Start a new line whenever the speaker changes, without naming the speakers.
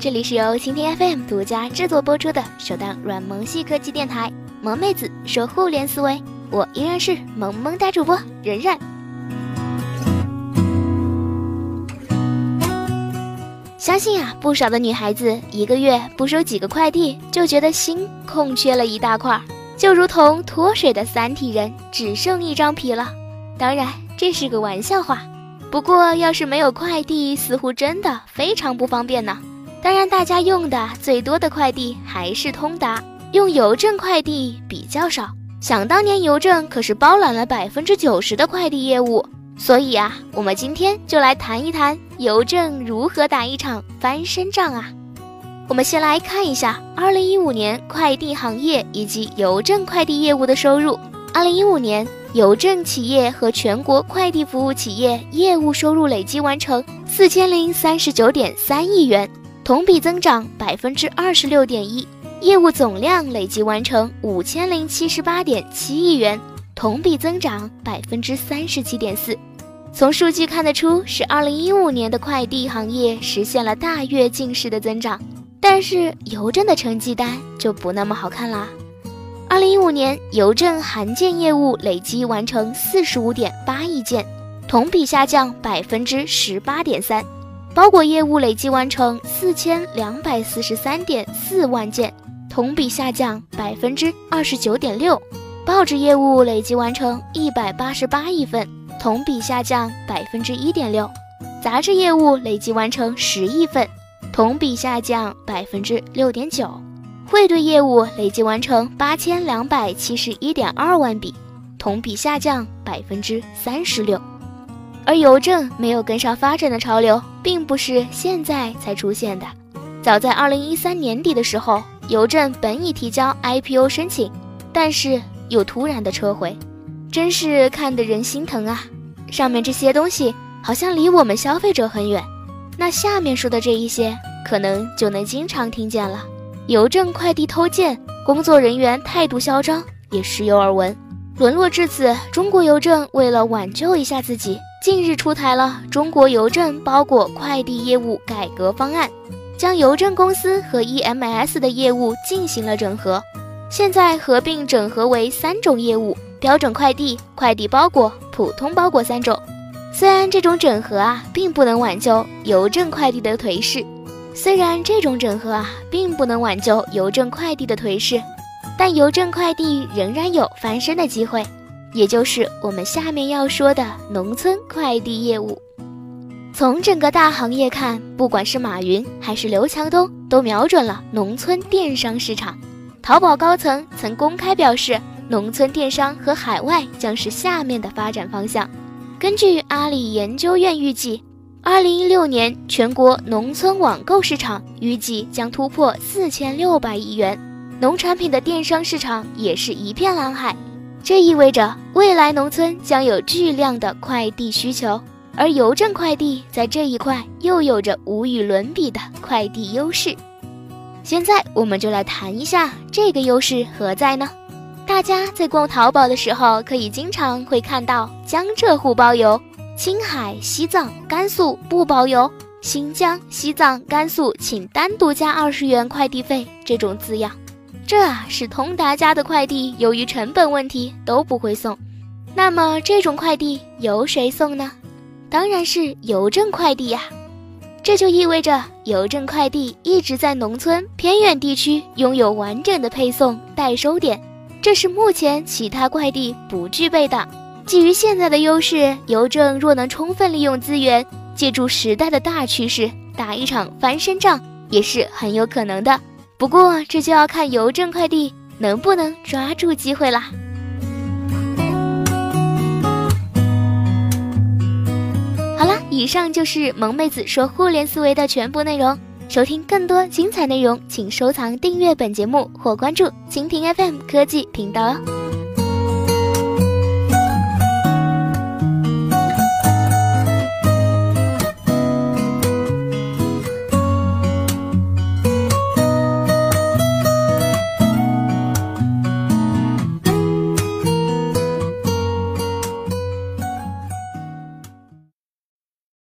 这里是由蜻蜓 FM 独家制作播出的首档软萌系科技电台《萌妹子说互联思维》，我依然是萌萌哒主播冉冉。相信啊，不少的女孩子一个月不收几个快递，就觉得心空缺了一大块，就如同脱水的三体人只剩一张皮了。当然，这是个玩笑话。不过，要是没有快递，似乎真的非常不方便呢。当然，大家用的最多的快递还是通达，用邮政快递比较少。想当年，邮政可是包揽了百分之九十的快递业务。所以啊，我们今天就来谈一谈邮政如何打一场翻身仗啊。我们先来看一下二零一五年快递行业以及邮政快递业务的收入。二零一五年。邮政企业和全国快递服务企业业务收入累计完成四千零三十九点三亿元，同比增长百分之二十六点一；业务总量累计完成五千零七十八点七亿元，同比增长百分之三十七点四。从数据看得出，是二零一五年的快递行业实现了大跃进式的增长，但是邮政的成绩单就不那么好看啦。二零一五年，邮政函件业务累计完成四十五点八亿件，同比下降百分之十八点三；包裹业务累计完成四千两百四十三点四万件，同比下降百分之二十九点六；报纸业务累计完成一百八十八亿份，同比下降百分之一点六；杂志业务累计完成十亿份，同比下降百分之六点九。汇兑业务累计完成八千两百七十一点二万笔，同比下降百分之三十六。而邮政没有跟上发展的潮流，并不是现在才出现的。早在二零一三年底的时候，邮政本已提交 IPO 申请，但是又突然的撤回，真是看得人心疼啊！上面这些东西好像离我们消费者很远，那下面说的这一些，可能就能经常听见了。邮政快递偷件，工作人员态度嚣张，也时有耳闻。沦落至此，中国邮政为了挽救一下自己，近日出台了《中国邮政包裹快递业务改革方案》，将邮政公司和 EMS 的业务进行了整合，现在合并整合为三种业务：标准快递、快递包裹、普通包裹三种。虽然这种整合啊，并不能挽救邮政快递的颓势。虽然这种整合啊，并不能挽救邮政快递的颓势，但邮政快递仍然有翻身的机会，也就是我们下面要说的农村快递业务。从整个大行业看，不管是马云还是刘强东，都瞄准了农村电商市场。淘宝高层曾公开表示，农村电商和海外将是下面的发展方向。根据阿里研究院预计。二零一六年，全国农村网购市场预计将突破四千六百亿元，农产品的电商市场也是一片蓝海。这意味着未来农村将有巨量的快递需求，而邮政快递在这一块又有着无与伦比的快递优势。现在，我们就来谈一下这个优势何在呢？大家在逛淘宝的时候，可以经常会看到江浙沪包邮。青海、西藏、甘肃不包邮，新疆、西藏、甘肃请单独加二十元快递费这种字样，这是通达家的快递，由于成本问题都不会送。那么这种快递由谁送呢？当然是邮政快递呀。这就意味着邮政快递一直在农村偏远地区拥有完整的配送代收点，这是目前其他快递不具备的。基于现在的优势，邮政若能充分利用资源，借助时代的大趋势，打一场翻身仗，也是很有可能的。不过，这就要看邮政快递能不能抓住机会啦。好了，以上就是萌妹子说互联思维的全部内容。收听更多精彩内容，请收藏订阅本节目或关注蜻蜓 FM 科技频道哦。